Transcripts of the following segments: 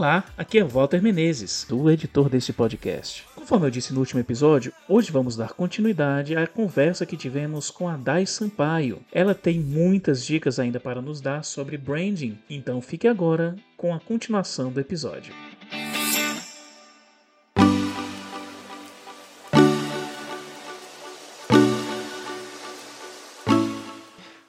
Olá, aqui é Walter Menezes, o editor deste podcast. Conforme eu disse no último episódio, hoje vamos dar continuidade à conversa que tivemos com a Dai Sampaio. Ela tem muitas dicas ainda para nos dar sobre branding, então fique agora com a continuação do episódio.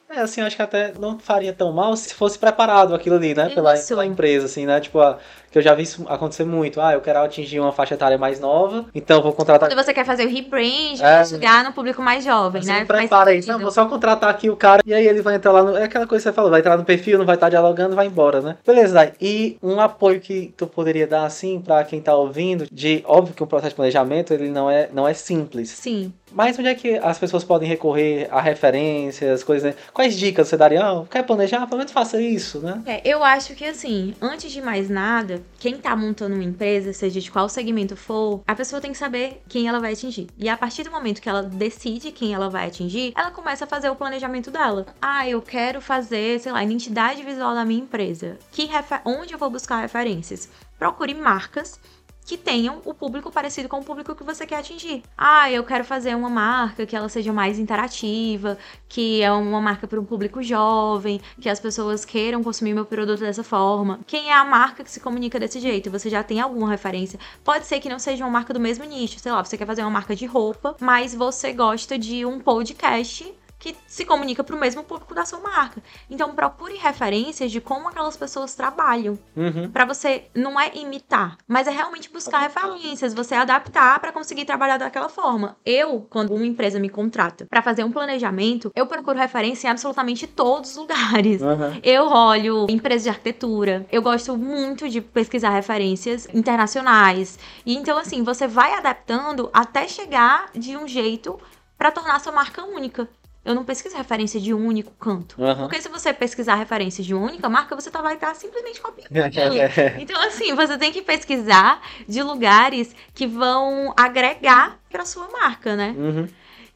É, assim, acho que até não faria tão mal se fosse preparado aquilo ali, né? Pela, pela empresa, assim, né? Tipo, a- que eu já vi isso acontecer muito. Ah, eu quero atingir uma faixa etária mais nova, então vou contratar. Quando você quer fazer o rebrand, É. chegar no público mais jovem, Você né? prepara isso, não, vou só contratar aqui o cara e aí ele vai entrar lá no. É aquela coisa que você falou, vai entrar no perfil, não vai estar dialogando, vai embora, né? Beleza, Dai. E um apoio que tu poderia dar, assim, pra quem tá ouvindo, de óbvio que o processo de planejamento ele não é, não é simples. Sim. Mas onde é que as pessoas podem recorrer a referências, coisas. né? Quais dicas você daria? Ah, quer planejar? Pelo menos faça isso, né? É, eu acho que assim, antes de mais nada, quem tá montando uma empresa, seja de qual segmento for, a pessoa tem que saber quem ela vai atingir. E a partir do momento que ela decide quem ela vai atingir, ela começa a fazer o planejamento dela. Ah, eu quero fazer, sei lá, a identidade visual da minha empresa. Que onde eu vou buscar referências? Procure marcas que tenham o público parecido com o público que você quer atingir. Ah, eu quero fazer uma marca que ela seja mais interativa, que é uma marca para um público jovem, que as pessoas queiram consumir meu produto dessa forma. Quem é a marca que se comunica desse jeito? Você já tem alguma referência? Pode ser que não seja uma marca do mesmo nicho, sei lá, você quer fazer uma marca de roupa, mas você gosta de um podcast que se comunica para o mesmo público da sua marca. Então procure referências de como aquelas pessoas trabalham. Uhum. Pra você não é imitar, mas é realmente buscar referências, você adaptar pra conseguir trabalhar daquela forma. Eu, quando uma empresa me contrata pra fazer um planejamento, eu procuro referência em absolutamente todos os lugares. Uhum. Eu olho empresas de arquitetura. Eu gosto muito de pesquisar referências internacionais. E então assim, você vai adaptando até chegar de um jeito pra tornar sua marca única. Eu não pesquiso referência de um único canto. Uhum. Porque se você pesquisar referência de uma única marca, você tá, vai estar simplesmente copiando. É. Então, assim, você tem que pesquisar de lugares que vão agregar pra sua marca, né? Uhum.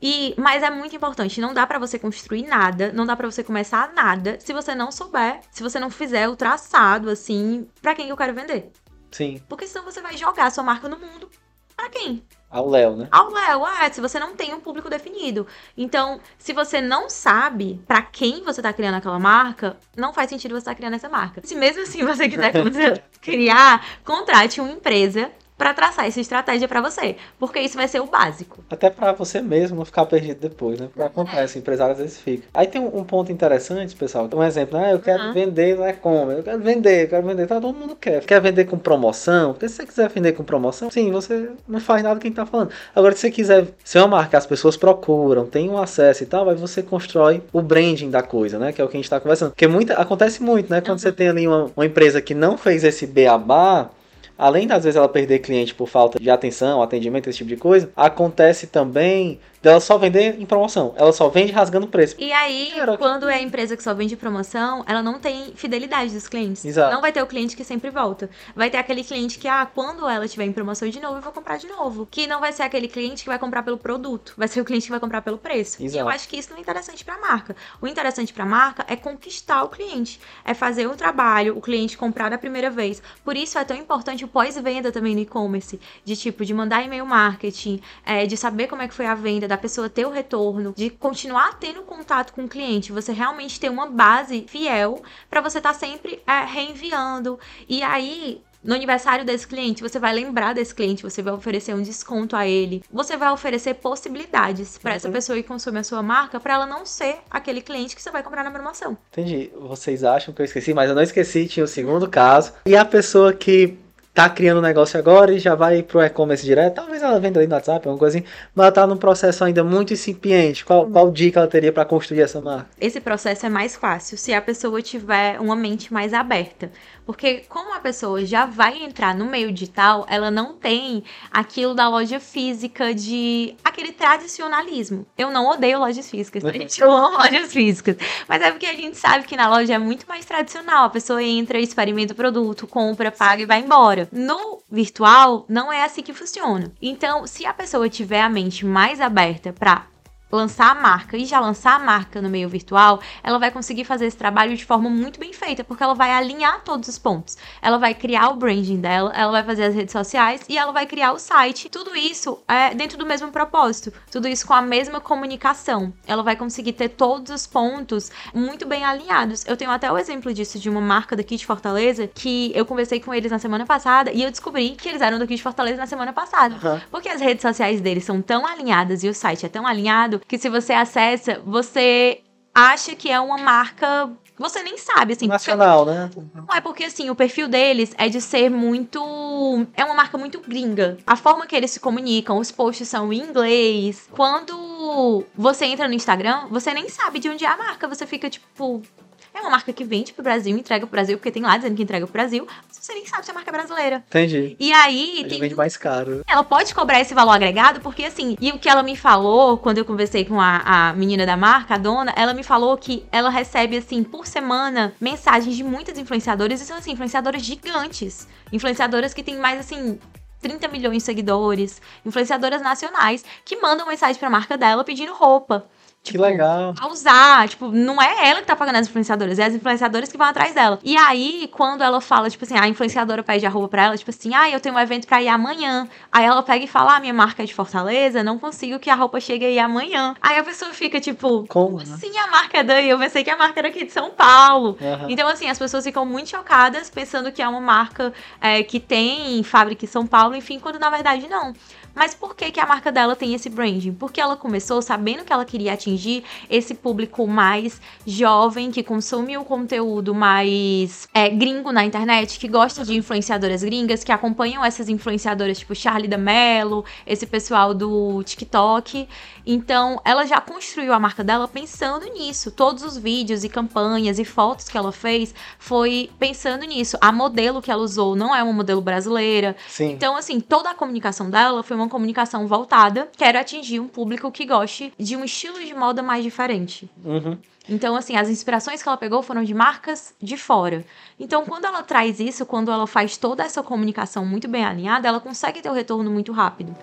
E, mas é muito importante, não dá pra você construir nada, não dá pra você começar nada se você não souber, se você não fizer o traçado assim, pra quem eu quero vender. Sim, Porque senão você vai jogar sua marca no mundo. Pra quem? Ao Léo, né? Ao Léo, ah, se você não tem um público definido. Então, se você não sabe pra quem você tá criando aquela marca, não faz sentido você estar criando essa marca. Se mesmo assim você quiser criar, contrate uma empresa pra traçar essa estratégia pra você, porque isso vai ser o básico. Até pra você mesmo não ficar perdido depois, né? Porque acontece, empresário às vezes fica. Aí tem um, um ponto interessante, pessoal. Um exemplo, né? Eu quero Uhum. vender no e-commerce, eu quero vender, eu quero vender. Tá, todo mundo quer. Quer vender com promoção? Porque se você quiser vender com promoção, sim, você não faz nada quem tá falando. Agora, se você quiser ser uma marca as pessoas procuram, tem um acesso e tal, aí você constrói o branding da coisa, né? Que é o que a gente tá conversando. Porque muita, acontece muito, né? Quando Uhum. você tem ali uma, uma empresa que não fez esse beabá, além das vezes ela perder cliente por falta de atenção, atendimento, esse tipo de coisa, acontece também dela só vender em promoção. Ela só vende rasgando o preço. E aí, Cara, quando é a empresa que só vende promoção, ela não tem fidelidade dos clientes. Exato. Não vai ter o cliente que sempre volta. Vai ter aquele cliente que, ah, quando ela tiver em promoção de novo, eu vou comprar de novo. Que não vai ser aquele cliente que vai comprar pelo produto. Vai ser o cliente que vai comprar pelo preço. E Exato. eu acho que isso não é interessante pra marca. O interessante pra marca é conquistar o cliente. É fazer o trabalho, o cliente comprar da primeira vez. Por isso é tão importante o pós-venda também no e-commerce. De tipo, de mandar e-mail marketing, é, de saber como é que foi a venda, da pessoa ter o retorno, de continuar tendo contato com o cliente, você realmente ter uma base fiel pra você estar sempre é, reenviando. E aí, no aniversário desse cliente, você vai lembrar desse cliente, você vai oferecer um desconto a ele, você vai oferecer possibilidades essa Uhum. pessoa que consome a sua marca, pra ela não ser aquele cliente que você vai comprar na promoção. Entendi. Vocês acham que eu esqueci, mas eu não esqueci, tinha o segundo caso. E a pessoa que tá criando um negócio agora e já vai pro e-commerce direto, talvez ela venda ali no WhatsApp, alguma coisa assim, mas ela tá num processo ainda muito incipiente. Qual, qual dica ela teria pra construir essa marca? Esse processo é mais fácil se a pessoa tiver uma mente mais aberta. Porque como a pessoa já vai entrar no meio digital, ela não tem aquilo da loja física de aquele tradicionalismo. Eu não odeio lojas físicas, tá, gente? Eu amo lojas físicas. Mas é porque a gente sabe que na loja é muito mais tradicional. A pessoa entra, experimenta o produto, compra, paga e vai embora. No virtual, não é assim que funciona. Então, se a pessoa tiver a mente mais aberta para lançar a marca e já lançar a marca no meio virtual, ela vai conseguir fazer esse trabalho de forma muito bem feita, porque ela vai alinhar todos os pontos. Ela vai criar o branding dela, ela vai fazer as redes sociais e ela vai criar o site. Tudo isso é dentro do mesmo propósito, tudo isso com a mesma comunicação. Ela vai conseguir ter todos os pontos muito bem alinhados. Eu tenho até o exemplo disso de uma marca daqui de Fortaleza que eu conversei com eles na semana passada e eu descobri que eles eram daqui de Fortaleza na semana passada. Uhum. Porque as redes sociais deles são tão alinhadas e o site é tão alinhado que se você acessa, você acha que é uma marca. Você nem sabe, assim. Nacional, né? Não é porque, assim, o perfil deles é de ser muito. É uma marca muito gringa. A forma que eles se comunicam, os posts são em inglês. Quando você entra no Instagram, você nem sabe de onde é a marca. Você fica tipo. É uma marca que vende pro Brasil, entrega pro Brasil, porque tem lá dizendo que entrega pro Brasil. Mas você nem sabe se é marca brasileira. Entendi. E aí. Ele tem vende mais caro. ela pode cobrar esse valor agregado, porque assim, e o que ela me falou quando eu conversei com a, a menina da marca, a dona, ela me falou que ela recebe, assim, por semana, mensagens de muitas influenciadoras, e são, assim, influenciadoras gigantes. Influenciadoras que têm mais, assim. 30 milhões de seguidores, influenciadoras nacionais que mandam mensagem pra marca dela pedindo roupa. Que legal. a usar. Tipo, não é ela que tá pagando as influenciadoras, é as influenciadoras que vão atrás dela. E aí, quando ela fala, tipo assim, a influenciadora pede a roupa pra ela, tipo assim, ah, eu tenho um evento pra ir amanhã. Aí ela pega e fala, ah, minha marca é de Fortaleza, não consigo que a roupa chegue aí amanhã. Aí a pessoa fica, tipo, Como? né? assim a marca é daí? Eu pensei que a marca era aqui de São Paulo. Aham. Então, assim, as pessoas ficam muito chocadas pensando que é uma marca é, que tem fábrica em São Paulo, enfim, quando na verdade não. Mas por que, que a marca dela tem esse branding? Porque ela começou sabendo que ela queria atingir esse público mais jovem, que consome o conteúdo mais é, gringo na internet, que gosta de influenciadoras gringas, que acompanham essas influenciadoras tipo Charlie D'Amello, esse pessoal do TikTok. Então, ela já construiu a marca dela pensando nisso. Todos os vídeos e campanhas e fotos que ela fez foi pensando nisso. A modelo que ela usou não é uma modelo brasileira. Sim. Então, assim, toda a comunicação dela foi uma comunicação voltada. Quero atingir um público que goste de um estilo de moda mais diferente. Uhum. Então, assim, as inspirações que ela pegou foram de marcas de fora. Então, quando ela traz isso, quando ela faz toda essa comunicação muito bem alinhada, ela consegue ter o retorno muito rápido.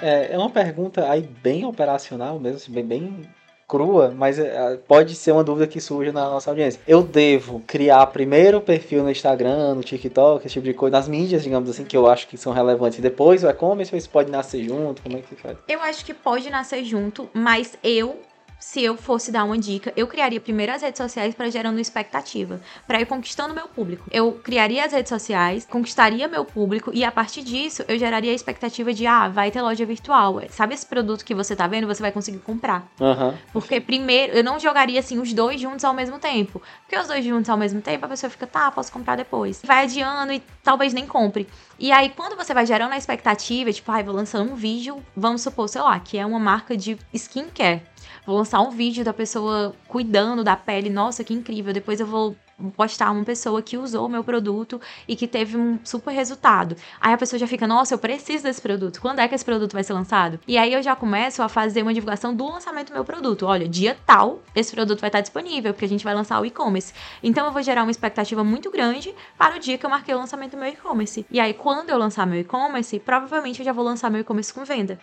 É, é uma pergunta aí bem operacional mesmo, assim, bem, bem crua, mas é, pode ser uma dúvida que surge na nossa audiência. Eu devo criar primeiro o perfil no Instagram, no TikTok, esse tipo de coisa, nas mídias, digamos assim, que eu acho que são relevantes, e depois o e-commerce, isso pode nascer junto? Como é que faz? Eu acho que pode nascer junto, mas eu, se eu fosse dar uma dica, eu criaria primeiro as redes sociais para gerando expectativa, para ir conquistando meu público. Eu criaria as redes sociais, conquistaria meu público e a partir disso eu geraria a expectativa de ah, vai ter loja virtual. Sabe esse produto que você tá vendo, você vai conseguir comprar. Aham. Porque primeiro, eu não jogaria assim os dois juntos ao mesmo tempo. Porque os dois juntos ao mesmo tempo, a pessoa fica, tá, posso comprar depois. Vai adiando e talvez nem compre. E aí, quando você vai gerando a expectativa, tipo, ai, vou lançar um vídeo, vamos supor, sei lá, que é uma marca de skincare. Vou lançar um vídeo da pessoa cuidando da pele, nossa, que incrível. Depois eu vou postar uma pessoa que usou o meu produto e que teve um super resultado. Aí a pessoa já fica, nossa, eu preciso desse produto. Quando é que esse produto vai ser lançado? E aí eu já começo a fazer uma divulgação do lançamento do meu produto. Olha, dia tal, esse produto vai estar disponível, porque a gente vai lançar o e-commerce. Então eu vou gerar uma expectativa muito grande para o dia que eu marquei o lançamento do meu e-commerce. E aí, quando eu lançar meu e-commerce, provavelmente eu já vou lançar meu e-commerce com venda.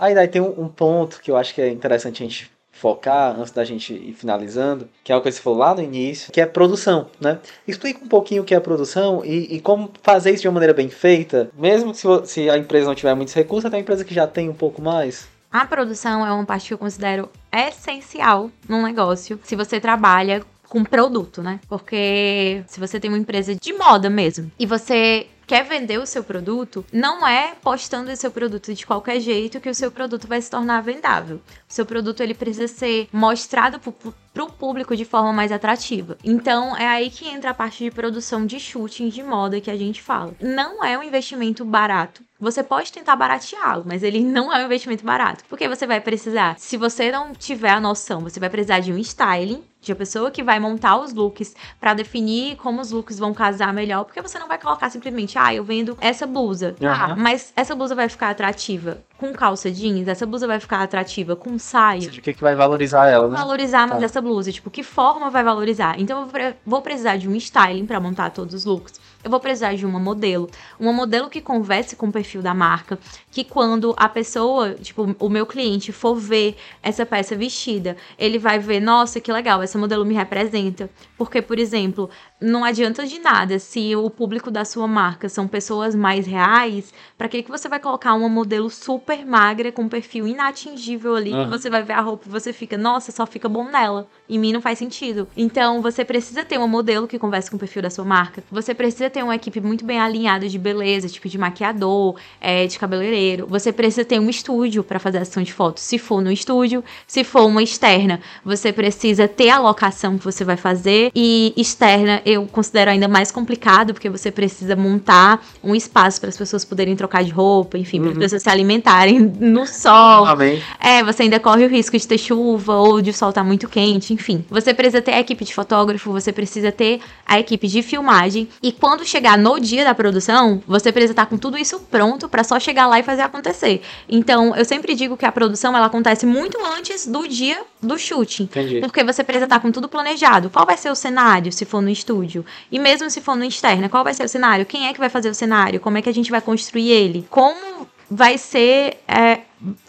Aí daí tem um, um ponto que eu acho que é interessante a gente focar antes da gente ir finalizando, que é o que você falou lá no início, que é produção, né? Explica um pouquinho o que é produção e, e como fazer isso de uma maneira bem feita, mesmo se, se a empresa não tiver muitos recursos, até a empresa que já tem um pouco mais. A produção é uma parte que eu considero essencial num negócio se você trabalha com produto, né? Porque se você tem uma empresa de moda mesmo e você quer vender o seu produto, não é postando o seu produto de qualquer jeito que o seu produto vai se tornar vendável. O seu produto ele precisa ser mostrado para o público de forma mais atrativa. Então é aí que entra a parte de produção de shooting de moda que a gente fala. Não é um investimento barato. Você pode tentar barateá-lo, mas ele não é um investimento barato. Porque você vai precisar, se você não tiver a noção, você vai precisar de um styling, de a pessoa que vai montar os looks para definir como os looks vão casar melhor, porque você não vai colocar simplesmente, ah, eu vendo essa blusa. Uhum. Ah, mas essa blusa vai ficar atrativa com calça jeans, essa blusa vai ficar atrativa com saia. O que, que vai valorizar ela, né? Valorizar mais Tá. essa blusa, tipo, que forma vai valorizar? Então eu vou precisar de um styling para montar todos os looks. Eu vou precisar de uma modelo, uma modelo que converse com o perfil da marca, que quando a pessoa, tipo, o meu cliente for ver essa peça vestida, ele vai ver, nossa, que legal, essa modelo me representa. Porque, por exemplo, não adianta de nada se o público da sua marca são pessoas mais reais, para que que você vai colocar uma modelo super magra com perfil inatingível ali, que Aham. você vai ver a roupa e você fica, nossa, só fica bom nela. Em mim não faz sentido. Então, você precisa ter uma modelo que converse com o perfil da sua marca. Você precisa ter uma equipe muito bem alinhada de beleza, tipo de maquiador, é, de cabeleireiro. Você precisa ter um estúdio para fazer a sessão de fotos, se for no estúdio, se for uma externa, você precisa ter a locação que você vai fazer e externa eu considero ainda mais complicado porque você precisa montar um espaço para as pessoas poderem trocar de roupa, enfim, para as Uhum. pessoas se alimentarem no sol. Amém. É, você ainda corre o risco de ter chuva ou de o sol estar muito quente, enfim. Você precisa ter a equipe de fotógrafo, você precisa ter a equipe de filmagem. E quando chegar no dia da produção, você precisa estar com tudo isso pronto pra só chegar lá e fazer acontecer. Então, eu sempre digo que a produção ela acontece muito antes do dia do shooting. Entendi. Porque você precisa estar com tudo planejado. Qual vai ser o cenário se for no estúdio? E mesmo se for no externo, qual vai ser o cenário? Quem é que vai fazer o cenário? Como é que a gente vai construir ele? Como vai ser é,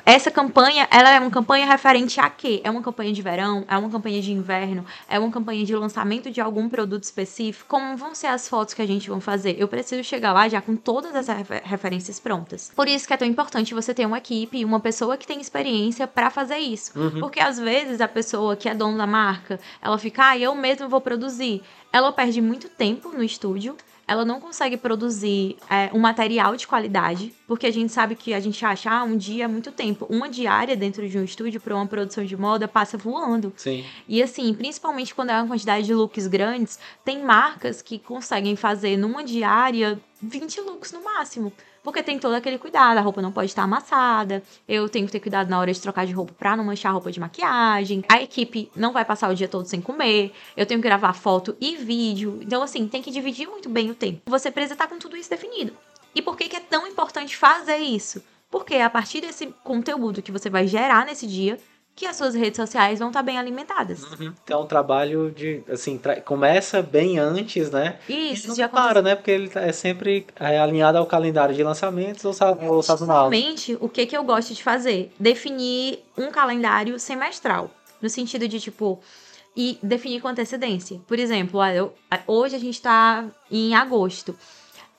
essa campanha? Ela é uma campanha referente a quê? É uma campanha de verão? É uma campanha de inverno? É uma campanha de lançamento de algum produto específico? Como vão ser as fotos que a gente vai fazer? Eu preciso chegar lá já com todas essas refer- referências prontas. Por isso que é tão importante você ter uma equipe uma pessoa que tem experiência pra fazer isso. Uhum. Porque às vezes a pessoa que é dona da marca, ela fica, ah, eu mesmo vou produzir. Ela perde muito tempo no estúdio, ela não consegue produzir é, um material de qualidade, porque a gente sabe que a gente acha, ah, um dia é muito tempo. Uma diária dentro de um estúdio para uma produção de moda passa voando. Sim. E assim, principalmente quando é uma quantidade de looks grandes, tem marcas que conseguem fazer numa diária 20 looks no máximo. Porque tem todo aquele cuidado, a roupa não pode estar amassada, eu tenho que ter cuidado na hora de trocar de roupa pra não manchar a roupa de maquiagem, a equipe não vai passar o dia todo sem comer, eu tenho que gravar foto e vídeo. Então, assim, tem que dividir muito bem o tempo. Você precisa estar com tudo isso definido. E por que, que é tão importante fazer isso? Porque é a partir desse conteúdo que você vai gerar nesse dia, que as suas redes sociais vão estar bem alimentadas. Então, o trabalho de, assim, tra- começa bem antes, né? Isso, E não já para, né? Porque ele tá- é sempre é, alinhado ao calendário de lançamentos ou, sa- ou sazonal. Normalmente, o que, que eu gosto de fazer? Definir um calendário semestral. No sentido de, tipo, e definir com antecedência. Por exemplo, eu- hoje a gente tá em agosto.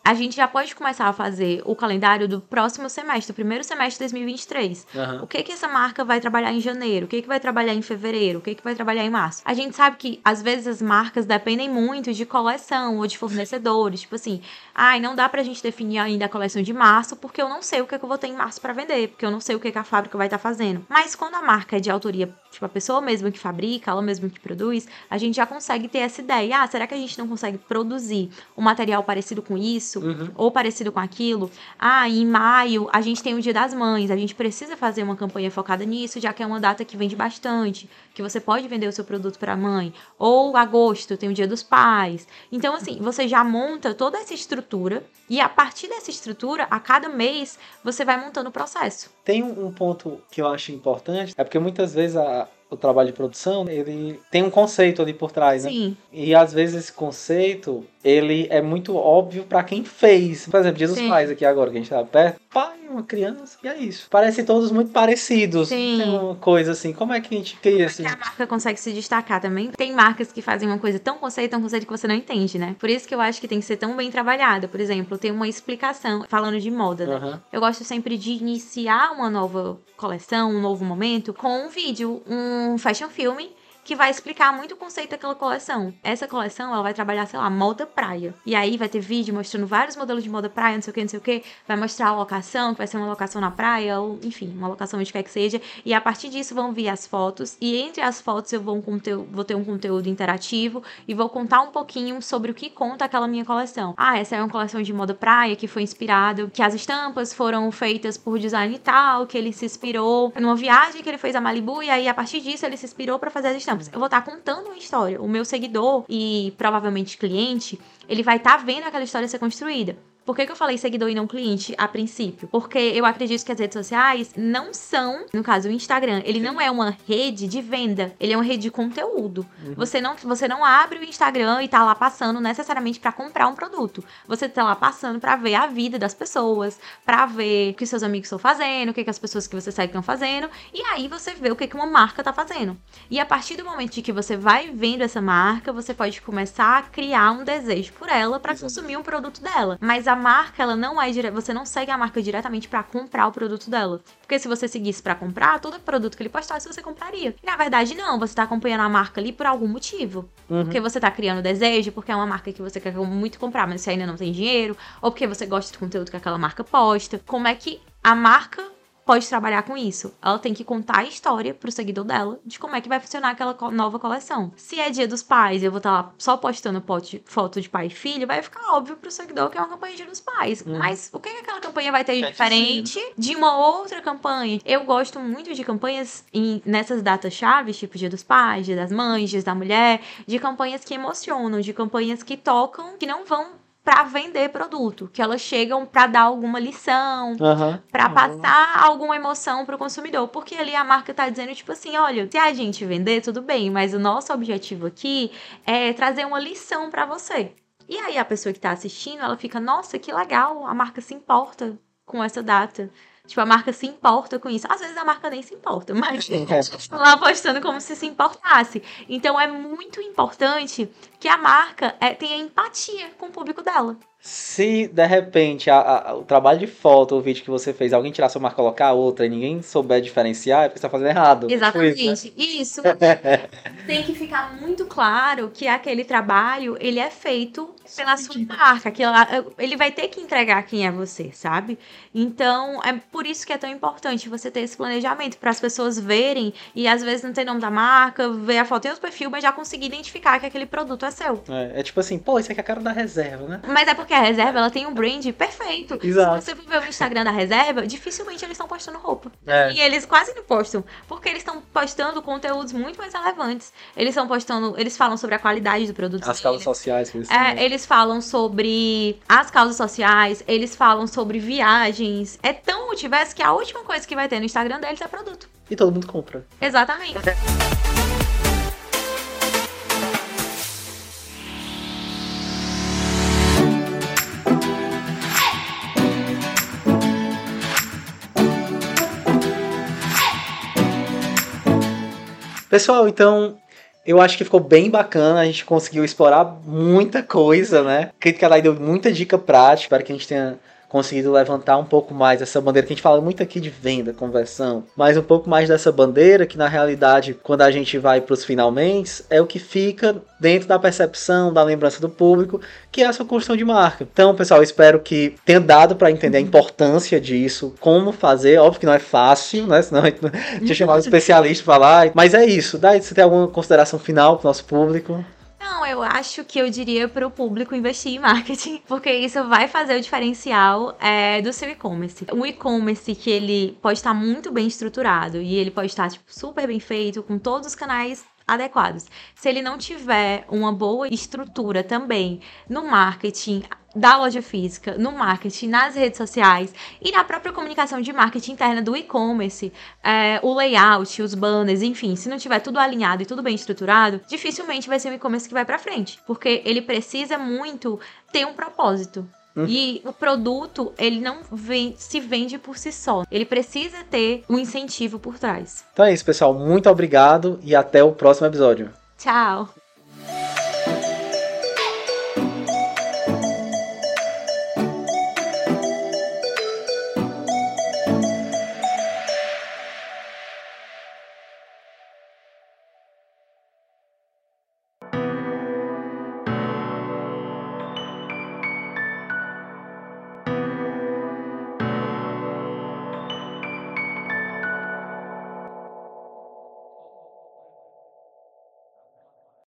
A gente já pode começar a fazer o calendário do próximo semestre, o primeiro semestre de 2023. Aham. O que que essa marca vai trabalhar em janeiro? O que que vai trabalhar em fevereiro? O que que vai trabalhar em março? A gente sabe que às vezes as marcas dependem muito de coleção ou de fornecedores, tipo assim, ai, não dá pra gente definir ainda a coleção de março porque eu não sei o que que eu vou ter em março pra vender, porque eu não sei o que que a fábrica vai estar fazendo. Mas quando a marca é de autoria, tipo a pessoa mesma que fabrica, ela mesma que produz, a gente já consegue ter essa ideia. Ah, será que a gente não consegue produzir um material parecido com isso? Uhum. ou parecido com aquilo. Ah, em maio a gente tem o Dia das Mães, a gente precisa fazer uma campanha focada nisso, já que é uma data que vende bastante, que você pode vender o seu produto para a mãe. Ou agosto tem o Dia dos Pais. Então assim, você já monta toda essa estrutura e a partir dessa estrutura, a cada mês você vai montando o processo. Tem um um ponto que eu acho importante, é porque muitas vezes a- o trabalho de produção, ele tem um conceito ali por trás, né? Sim, E às vezes esse conceito, ele é muito óbvio pra quem fez. Por exemplo, dos Sim. Pais aqui agora, que a gente tá perto. Pai, uma criança, e é isso. Parecem todos muito parecidos. Sim. Tem uma coisa assim, como é que a gente cria assim? que a marca consegue se destacar também. Tem marcas que fazem uma coisa tão conceito, tão conceito que você não entende, né? Por isso que eu acho que tem que ser tão bem trabalhada. Por exemplo, tem uma explicação falando de moda, né? Aham. Eu gosto sempre de iniciar uma nova coleção, um novo momento, com um vídeo, um fashion filme que vai explicar muito o conceito daquela coleção. Essa coleção, ela vai trabalhar, sei lá, moda praia. E aí vai ter vídeo mostrando vários modelos de moda praia, não sei o que, não sei o que. Vai mostrar a locação, que vai ser uma locação na praia, ou enfim, uma locação onde quer que seja. E a partir disso vão vir as fotos. E entre as fotos eu vou, um conteúdo, vou ter um conteúdo interativo e vou contar um pouquinho sobre o que conta aquela minha coleção. Ah, essa é uma coleção de moda praia que foi inspirado, que as estampas foram feitas por design tal, que ele se inspirou numa viagem que ele fez a Malibu e aí a partir disso ele se inspirou para fazer as estampas. Eu vou estar contando uma história. O meu seguidor e provavelmente cliente, ele vai estar vendo aquela história ser construída. Por que, que, eu falei seguidor e não cliente a princípio? Porque eu acredito que as redes sociais não são, no caso o Instagram, ele não é uma rede de venda, ele é uma rede de conteúdo. Uhum. Você, não, você não abre o Instagram e tá lá passando necessariamente para comprar um produto. Você tá lá passando para ver a vida das pessoas, para ver o que seus amigos estão fazendo, o que, que as pessoas que você segue estão fazendo, e aí você vê o que, que uma marca tá fazendo. E a partir do momento de que você vai vendo essa marca, você pode começar a criar um desejo por ela para consumir um produto dela. Mas a marca, ela não é dire... você não segue a marca diretamente para comprar o produto dela. Porque se você seguisse para comprar, todo produto que ele postasse você compraria. E na verdade não, você tá acompanhando a marca ali por algum motivo. Uhum. Porque você tá criando desejo, porque é uma marca que você quer muito comprar, mas você ainda não tem dinheiro, ou porque você gosta do conteúdo que aquela marca posta. Como é que a marca pode trabalhar com isso. Ela tem que contar a história pro seguidor dela de como é que vai funcionar aquela nova coleção. Se é dia dos pais e eu vou estar tá lá só postando pote, foto de pai e filho, vai ficar óbvio pro seguidor que é uma campanha de dia dos pais. Hum. Mas o que, que aquela campanha vai ter de diferente de uma outra campanha? Eu gosto muito de campanhas em, nessas datas chaves, tipo dia dos pais, dia das mães, dia da mulher, de campanhas que emocionam, de campanhas que tocam, que não vão para vender produto, que elas chegam para dar alguma lição, uhum. para passar alguma emoção para o consumidor, porque ali a marca tá dizendo tipo assim, olha, se a gente vender tudo bem, mas o nosso objetivo aqui é trazer uma lição para você. E aí a pessoa que tá assistindo, ela fica, nossa, que legal, a marca se importa com essa data. Tipo, a marca se importa com isso. Às vezes a marca nem se importa, mas estão lá postando como se se importasse. Então é muito importante que a marca é, tenha empatia com o público dela. Se de repente a, a, o trabalho de foto, o vídeo que você fez, alguém tirar sua marca colocar outra e ninguém souber diferenciar, é porque você tá fazendo errado. Exatamente. Tipo isso, né? isso. tem que ficar muito claro que aquele trabalho ele é feito pela sua marca. Que ele vai ter que entregar quem é você, sabe? Então é por isso que é tão importante você ter esse planejamento para as pessoas verem e às vezes não tem nome da marca, ver a foto em outro perfil, mas já conseguir identificar que aquele produto é seu. É, é tipo assim, pô, isso aqui é a cara da reserva, né? Mas é porque porque a reserva ela tem um brand perfeito. Exato. Se você for ver o Instagram da reserva, dificilmente eles estão postando roupa. É. E eles quase não postam, porque eles estão postando conteúdos muito mais relevantes. Eles estão postando, eles falam sobre a qualidade do produto. As causas sociais que eles é, Eles falam sobre as causas sociais, eles falam sobre viagens. É tão multiverso que a última coisa que vai ter no Instagram deles é produto. E todo mundo compra. Exatamente. Pessoal, então eu acho que ficou bem bacana, a gente conseguiu explorar muita coisa, né? Acredito que ela deu muita dica prática, para que a gente tenha conseguido levantar um pouco mais essa bandeira, que a gente fala muito aqui de venda, conversão, mas um pouco mais dessa bandeira que na realidade, quando a gente vai para os finalmente, é o que fica dentro da percepção, da lembrança do público, que é essa construção de marca. Então, pessoal, espero que tenha dado para entender a importância disso, como fazer, óbvio que não é fácil, né? Senão a gente tinha chamado um especialista para lá, mas é isso. Daí você tem alguma consideração final para o nosso público? Não, eu acho que eu diria para o público investir em marketing, porque isso vai fazer o diferencial é, do seu e-commerce. O e-commerce que ele pode estar muito bem estruturado e ele pode estar tipo, super bem feito, com todos os canais adequados. Se ele não tiver uma boa estrutura também no marketing, da loja física, no marketing, nas redes sociais e na própria comunicação de marketing interna do e-commerce, é, o layout, os banners, enfim, se não tiver tudo alinhado e tudo bem estruturado, dificilmente vai ser um e-commerce que vai para frente, porque ele precisa muito ter um propósito. Hum. E o produto, ele não vem, se vende por si só. Ele precisa ter um incentivo por trás. Então é isso, pessoal. Muito obrigado e até o próximo episódio. Tchau.